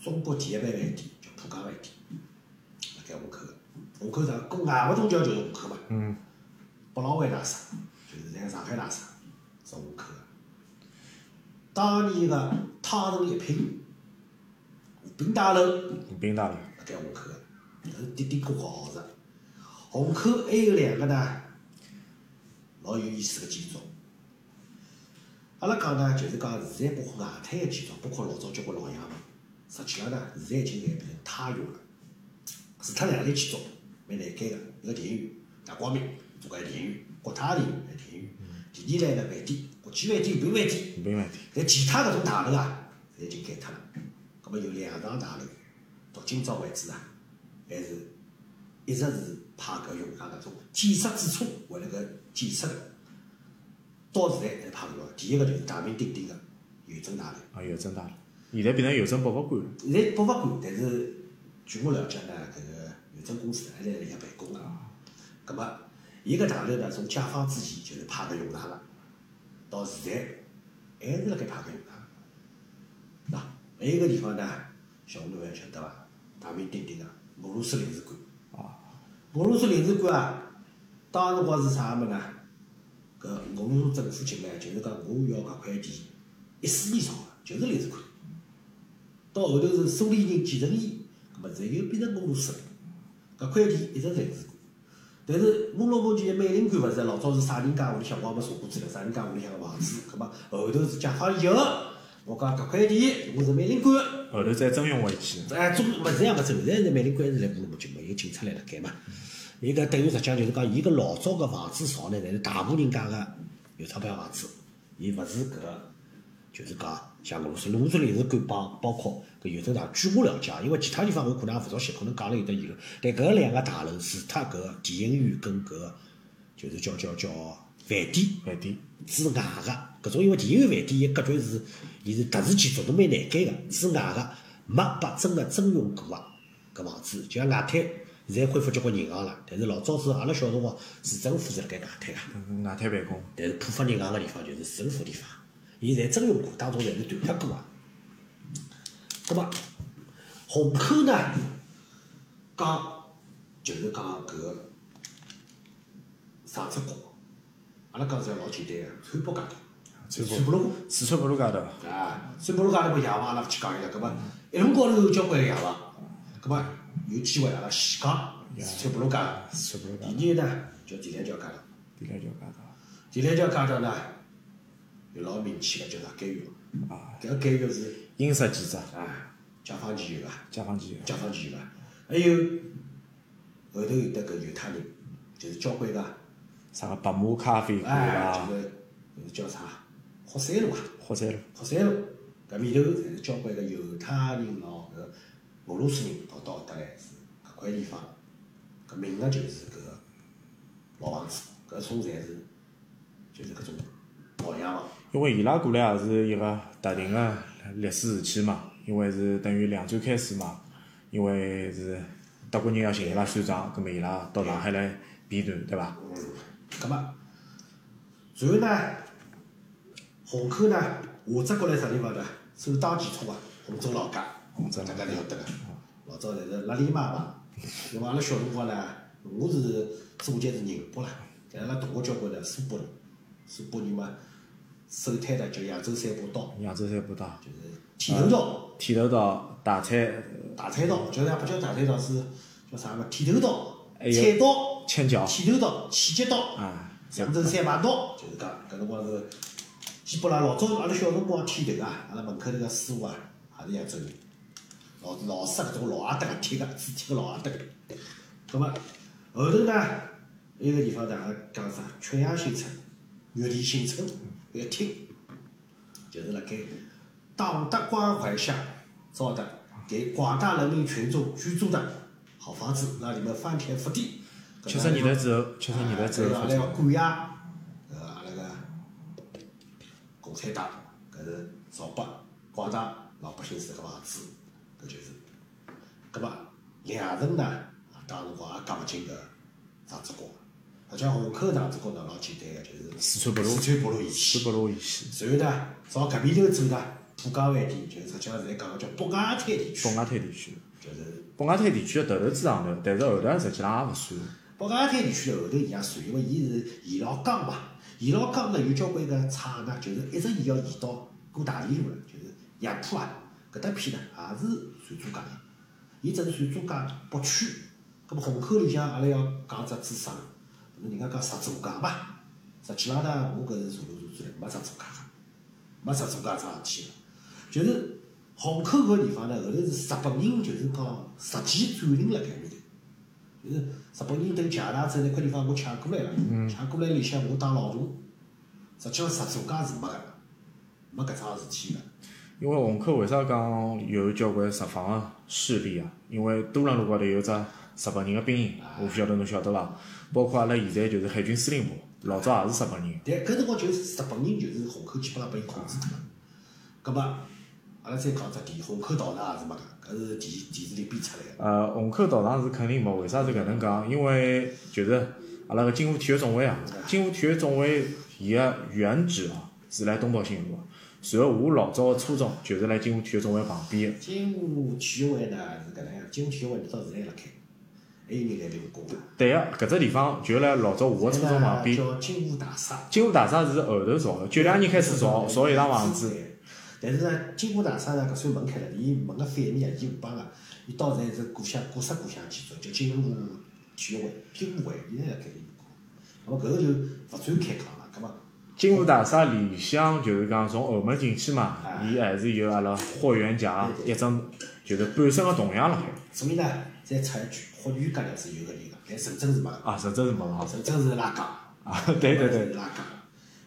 中国第一爿饭店叫浦江饭店，辣盖虹口个。虹口上跟外勿同桥就是虹口嘛。嗯，百老汇大厦，就是现在上海大厦，是虹口个。当年个汤臣一品、湖滨大楼，宜宾大楼，辣盖虹口个，搿是滴滴个豪宅。虹口还有两个呢，老有意思个建筑。阿拉讲呢，就是讲现在包括外滩个建筑，包括老早交关老洋房，实际上呢，现在已经变成他用了。除脱两类建筑蛮难改个，一个电影院，大光明做个电影院，国泰电影院电影院。第二类呢，饭店，国际饭店、宜宾饭店。宜宾饭店，但其他搿种大楼啊，侪已经改脱了。葛末有两幢大楼，到今朝为止啊，还是一直是派搿用场搿种建设之初为了搿建设个，到现在还派搿用场。第一个就是大名鼎鼎个邮政大楼，啊，邮政大楼，现在变成邮政博物馆了。现在博物馆，但是据我了解呢，搿个邮政公司还在辣遐办公个。葛末伊搿大楼呢，从解放之前就是派搿用场个，到现在还是辣盖派搿用场。喏，还有一个地方呢，小吴侬还晓得伐？大名鼎鼎个俄罗斯领事馆。俄罗斯领事馆啊，当辰光是啥物事呢？搿俄罗斯政府进来就是讲，我要搿块地，一四年造个，就是领事馆。到后头是苏联人继承伊，葛末现在又变成俄罗斯了。搿块地一直是。但是摩洛哥前美领馆勿是老早是啥人家屋里向，我也没查过资料，啥人家屋里向个房子，搿么后头是解放以后，我讲搿块地我是美领馆。后头再征用回去。哎，中勿是样个走，现在是美领馆还是来部部就没有警察来辣盖嘛。伊搿等于实际上就是讲，伊搿老早个房子造呢，侪是大户人家个有钞票房子，伊勿是搿个，就是讲像俄罗斯俄罗斯领事馆帮包括搿邮政大，据我了解，因为其他地方我可能也勿熟悉，可能讲了有得议论。但搿两个大楼除脱搿电影院跟搿就是叫叫叫饭店饭店，之外个搿种，因为电影院饭店伊格局是，伊是特殊建筑，侬蛮难改个。之外个没拨真个征用过个搿房子，就像外滩现在恢复交关银行了，但是老早子阿拉小辰光市政府是辣盖外滩个，嗯外滩办公。但是浦发银行个地方就是市政府地方，伊侪征用过，当中侪是断脱过个。葛末虹口呢，讲就是讲搿个啥只角，阿拉讲是老简单个，川北街道。川川北路。四川北路街头，啊，川北路街头个洋房，阿拉去讲一下，葛末一路高头有交关个洋房，葛末有机会阿拉细讲四川北路街道。四路街头，第二呢，叫第两条街道。第两条街头。第两条街道呢，有老名气个叫啥监狱，啊，搿个监狱是英式建筑，啊，解放前有个，解放前有。解放前有个，还有后头有得搿犹太人，就是交关个，啥个白马咖啡馆哎，就，是叫啥霍山路啊，霍山路，霍山路搿面头侪是交关个犹太人喏，搿俄罗斯人到到得来是搿块地方，搿名个就是搿个老房子，搿种侪是就是搿种老洋房。因为伊拉过来也是一个特定个历史时期嘛，因为是等于两战开始嘛，因为是德国人要寻伊拉算账，葛末伊拉到上海来避难，对伐？葛末，然后呢，虹口呢，下只过来啥地方呢？首当其冲啊，虹州老家，虹州老家这个了得个。老早侪是辣里妈嘛，因为阿拉小辰光呢，我是祖籍是宁波啦，但阿拉同学交关呢苏北人，苏北人嘛，首摊呢叫扬州三把刀，扬州三把刀，就是剃头刀、剃头刀、大菜、大菜刀，就是也不叫大菜刀，是叫啥个？剃头刀、还有菜刀、千角剃头刀、起节刀。啊，扬州三把刀，就是讲搿辰光是，基本上老早阿拉小辰光剃头啊，阿拉门口头个师傅啊，也是扬州人，老老式搿种老阿德个铁个，铸铁个老阿德个。葛末后头呢，一个地方呢，讲啥？曲阳新村、玉田新村一个厅，就是辣盖党的关怀下造的，给广大人民群众居住的好房子，让你们翻天覆地。七十年代之后，七十年代之后阿拉要感谢呃阿拉个共产党，搿是造拨广大老百姓住个房子，搿就是。葛末两层呢，当辰光也讲勿进搿长子角，实际上虹口长子角呢老简单个，就是四川北路四川北路沿四线。北路沿线，然后呢，朝搿面头走呢，浦江湾地，就实际上现在讲个叫北外滩地区北，外滩地区，就是北外滩地区个头头子上头，但是后头实际上也勿算。北外滩地区后头伊也算，因为伊是沿牢江嘛，沿牢江呢有交关个厂呢，就是一直沿要沿到过大理路了，就是杨浦啊搿搭片呢也是算租界的，伊只是算租界北区。葛末虹口里向阿拉要讲只知识，人家讲十租界嘛，实际浪呢我搿是查漏查出来，没十租界个，没十租界桩事体个，就是虹口搿地方呢后头是日本人就是讲实际占领辣盖面头。就是日本人等强大之后，那块地方我抢过来了，抢过来里向我当老大，实际上十租界是没个，没搿桩事体个。因为虹口为啥讲有交关日方个势力啊？因为多伦路高头有只日本人个兵营，我勿晓得侬晓得伐？包括阿拉现在就是海军司令部，老早也是日本人。但搿辰光就是日本人就是虹口基本上被伊控制脱了。葛末阿拉再讲只点，虹口道场也是没个，搿是电电视里编出来个。呃，虹口道场是肯定没，为啥是搿能讲？因为就是阿拉个金湖体育总会啊，金湖体育总会伊个原址啊是辣东宝新路个，然后我老早个初中就是辣金湖体育总会旁边个。金湖体育会呢是搿能样，金湖体育会到现在还辣开，还有人来留工个。对个，搿只地方就辣老早我个初中旁边。叫金湖大厦。金湖大厦是后头造个，九两年开始造造一幢房子。但是呢，金湖大厦呢，搿扇门开了，伊门个反面啊，伊下帮个，伊到现在是故乡古色古香建筑，叫金湖体育会、金湖会，现在辣盖里过。那么搿个就勿算开讲金湖大厦里向就是讲从后门进去嘛，伊还是有阿拉霍元甲一种就是半身个铜像辣海。所以呢，再插一句，霍元甲呢是有个人个，但陈真是没个，啊，实质是没个好。陈真是拉杠。啊，对对是对，拉杠。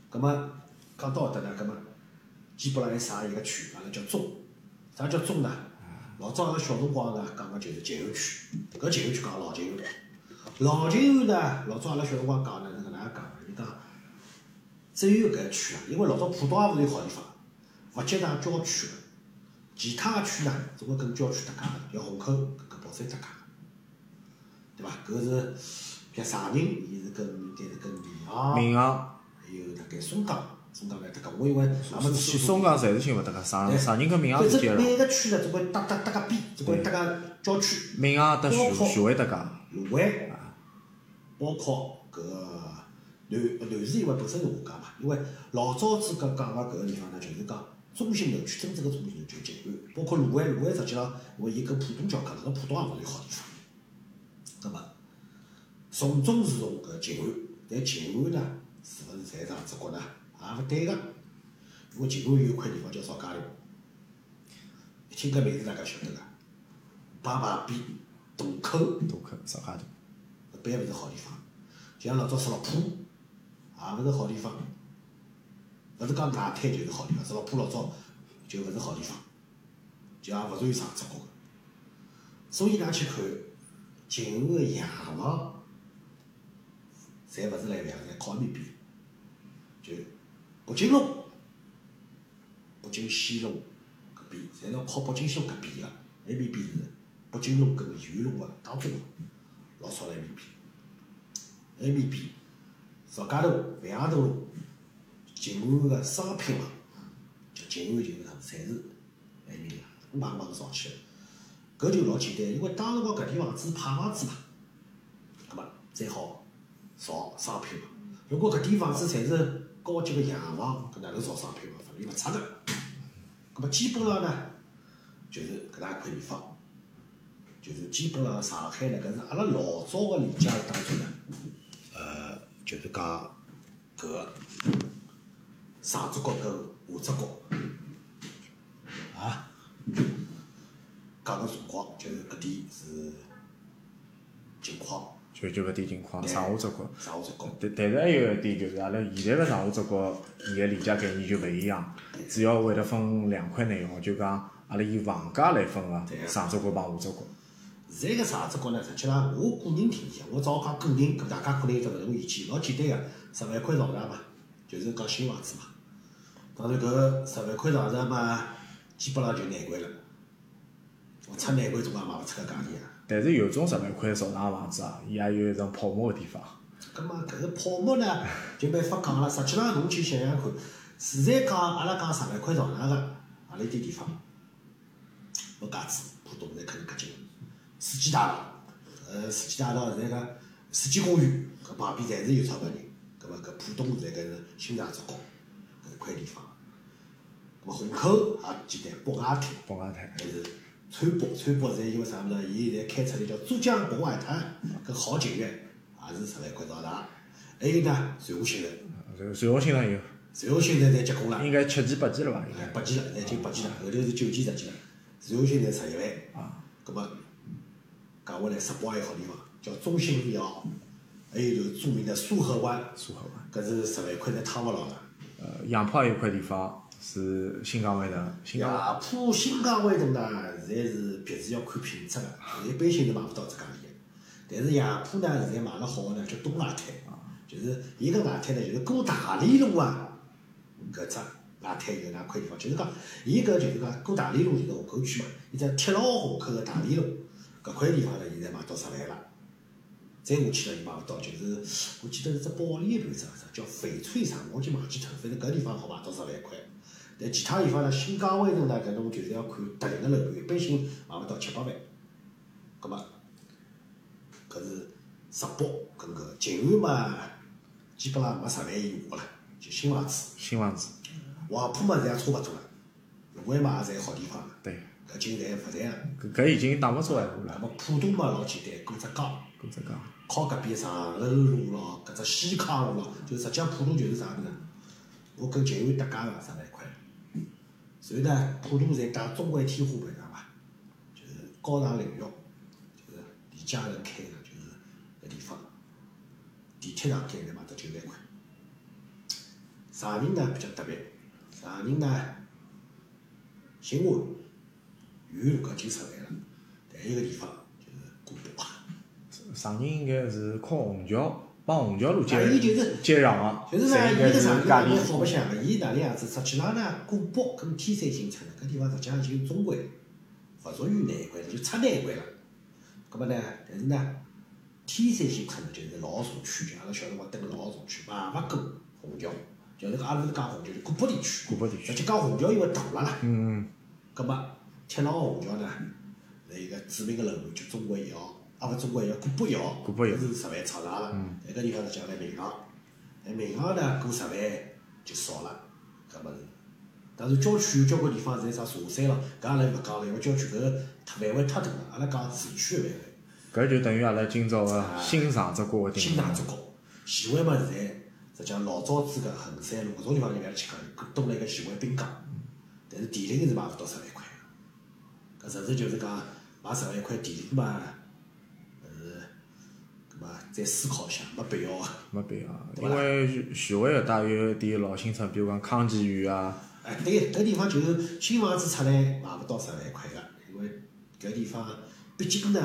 葛末讲到搿搭呢，葛末基本上还啥一个区，阿拉叫中。啥叫中呢？老早阿拉小辰光呢，讲个就是静安区。搿静安区讲老静安。老静安呢，老早阿拉小辰光讲呢只有搿区啊，因为老早浦东也勿是有好地方，勿接上郊区个，其他个区呢，总归跟郊区搭界个，像虹口搿宝山搭界个，对伐？搿是像长宁，伊是跟应该是跟闵行，闵行、还有大概松江，松江来搭界。我因为也没去松江侪是寻勿得个，上上人跟闵行反是接了，每个区呢，总归搭搭搭个边，总归搭个郊区。闵行搭徐徐汇搭界，芦湾，包括搿个南南市，因为本身是下家嘛，因为老早子搿讲个搿个地方呢，就是讲中心头区，真正个中心头就是静安，包括芦湾，芦湾实际上因为伊跟浦东交界，搿浦东也勿是好地方。葛末从中是从搿静安，但静安呢，是勿是在长子角呢？也勿对个，因为静安有一块地方叫邵家楼，一听搿名字大家晓得个，旁旁边渡口。渡口上海渡。搿般勿是好地方，就像老早石老铺，也勿是好地方。勿是讲外滩就是好地方，石老浦老早就勿是好地方，就也勿属于上浙国个。所以㑚去看静安个洋房，侪勿是辣阳山，靠埃面边，就北京路、北京西路搿边，侪是靠北京西路搿边个，埃面边是北京路跟延安路个当中，老少辣埃面边。埃面边，邵家渡、万阳渡、静安个商品房，就静安就是讲，侪是埃面个，慢慢造起来。搿就老简单，因为当时辰光搿点房子是派房子嘛，葛末再好造商品房。如果搿点房子侪是高级个洋房，搿哪能造商品房？法律勿出个。葛末基本上呢，就是搿能一块地方，就是基本上上海呢，搿是阿拉老早个理解当中呢，就是讲搿个上浙国跟下浙国啊。讲个辰光，就是搿点是情况，就就搿点情况，上下浙国。上下浙国。但但是还有一点就是，阿拉现在个上下浙国，伊个理解概念就勿一样，主要会得分两块内容，就讲阿拉以房价来分个上浙国帮下浙国。现在个上浙国呢，实际上我个人听讲，我只好讲个人，搿大家可能有得勿同意见。老简单个，十万块上场嘛，就是讲新房子嘛。当然搿十万块上场嘛，基本上就难关了。我出难关总也卖勿出个价钿啊！但是有种十万块造上个房子啊，伊也有一种泡沫个地方。葛末搿个泡沫呢，就没法讲了。实际上，侬去想想看，现在讲阿拉讲十万块造上个何里点地方？陆家嘴、浦东侪肯定搿近。世纪大道，呃，世纪大道现在讲世纪公园，搿旁边侪是有钞票人。搿么搿浦东现在搿是新上浙国搿一块地方。葛末虹口也简单，北外滩。北外滩。还是。川北，川北现在因为啥物事？伊现在开出来叫珠江北外滩，搿好景园也是十万块造场。还有呢，瑞华新城。瑞瑞华新城有。瑞华新城侪结棍了。应该七期八期了伐？应该。八期了，现在进八期了，后头是九期十期了。瑞华新城十一万。啊。葛末讲回来，十八个好地方，叫中心里奥，还有就是著名的苏河湾。苏河湾。搿是十万块侪趟勿牢的。呃，杨浦也有块地方。是新港湾头，杨浦新港湾头呢，现在是别墅要看品质个，一般性都买勿到这价钿。但是杨浦呢，现在卖了好个呢，叫东外滩，就是伊个外滩呢，就是过大理路啊，搿只外滩有哪块地方？就是讲，伊搿就是讲过大理路就是虹口区嘛，伊只铁老虹口个大理路，搿块地方呢，现在卖到十万了。再下去呢，就买勿到，就是我记得是只保利个盘子，叫翡翠城，我记忘记脱，反正搿地方好卖到十万块。但其他地方呢，新港湾头呢，搿侬就是要看特定个楼盘，一般性卖勿到七八万。葛末搿是石北跟搿静安嘛，基本上没十万以下个了，就新房子。新房子。黄浦嘛，现在差勿多了。卢湾嘛，也侪好地方。对。搿近侪勿谈了。搿搿已经打勿出闲话了。葛末浦东嘛，老简单，过只江。过只江。靠搿边长楼路咯，搿只西康路咯，就实际上浦东就是啥物事？我跟静安搭界个十万块。所以呢，浦东侪打中环天花板上嘛，就是高档领域，就是李家人开个，就是搿地方，地铁上开才卖得九万块。长宁呢比较特别，长宁呢，新华路、豫园路搿就出来了，但一个地方就是古堡。长宁应该是靠虹桥。帮虹桥路接接壤个，就是呢，伊个场地特别好白相个，伊哪能样子？实际上呢，古北跟天山新村呢，搿地方实际上就中环，勿属于南关，就出南环了。搿么呢，但是呢，天山新村呢就是老社区，就阿拉小辰光蹲个老社区，嘛勿过虹桥，就是讲阿拉是讲虹桥，就古北地区。古北地区。而且讲虹桥因为大了啦。嗯嗯。葛末铁老虹桥呢，是一个著名个楼盘，叫中国一号。阿勿中国一号古北窑，搿是十万炒上了。埃个地方是讲来民航，哎，民航呢过十万就少了，搿物事。但是郊区有交关地方是啥茶山咯，搿阿拉勿讲了，因为郊区搿个范围太大了。阿拉讲市区个范围。搿就等于阿拉今朝个新上浙国个新上浙国，徐汇嘛现在实际上老早子个衡山路搿种地方就勿要去讲，多了一个徐汇滨江。但是地林是买勿到十万块，搿实质就是讲买十万块地林嘛。再思考一下，没必要个。没必要，因为徐徐汇搿搭有一点老新村，比如讲康吉园啊，哎，对，搿地方就是新房子出来买勿到十万块个，因为搿地方毕竟呢，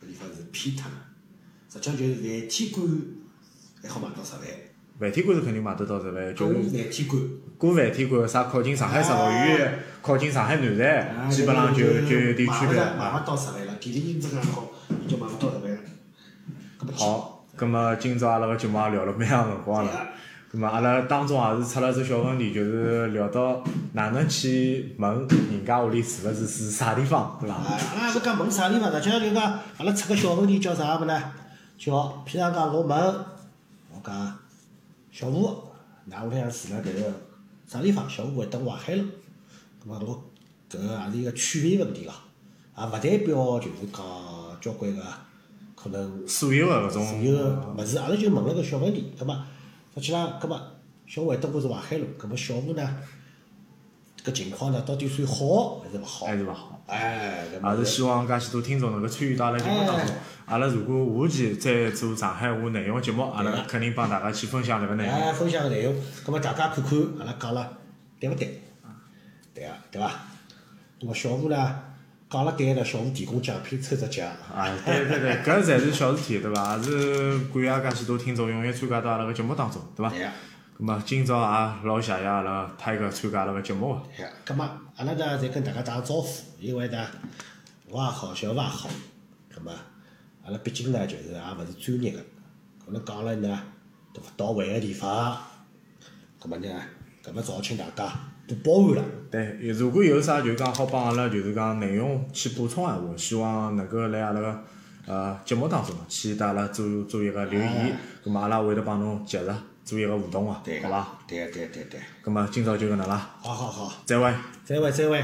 搿地方是偏脱了，实际上就是饭天观还好买到十万，饭天馆是肯定买得到十万，就是公饭天馆。过饭天馆啥靠近上海植物园，靠近上海南站，基本上就就有点区别卖勿卖啊。勿到十万了，地理因子介好，就卖勿到十万了。搿么好，葛末今朝阿拉个节目也聊了蛮长辰光了，葛末阿拉当中也是出了只小问题，就是聊到哪能去问人家屋里住勿是是啥地方，对伐？阿拉也勿讲问啥地方，实际上就讲阿拉出个小问题叫啥物事呢？叫，譬如讲我问，我讲小吴，㑚屋里向住辣搿个啥地方？小吴会得淮海路。咁么我搿个也是一个区别问题咯，也勿代表就是讲交关个可能所有个搿种所有个物事，阿拉就问了个小问题。咁么实际上，咁么小吴会得我是淮海路，咁么小吴呢？搿情况呢，到底算好还是勿好？还是勿好。哎，搿也是希望介许多听众能够参与到阿拉节目当中。阿拉如果下期再做上海话内容个节目，阿拉肯定帮大家去分享迭个内容。哎，分享个内容，葛末大家看看阿拉讲了对勿对？对个，对伐？那么小吴呢，讲了对了，小吴提供奖品抽只奖。啊，对对对，搿侪是小事体，对伐？也是感谢介许多听众踊跃参加到阿拉个节目当中，对伐？对个，咁么今朝也老谢谢阿拉泰哥参加阿拉个节目个。对个。葛末阿拉呢，侪跟大家打个招呼，因为呢，我也好，小吴也好，葛末阿拉毕竟呢，就是也勿是专业个，可能讲了呢，都勿到位个地方，葛末呢，搿么只好请大家多包涵了。对，如果有啥就讲好帮阿拉就是讲内容去补充闲话，希望能够来阿拉个呃节目当中去搭阿拉做做一个留言，咁么阿拉会得帮侬及时做一个互动啊，对好伐？？对个，对对对。咁么今朝就搿能啦，好好好，再会。再会再会。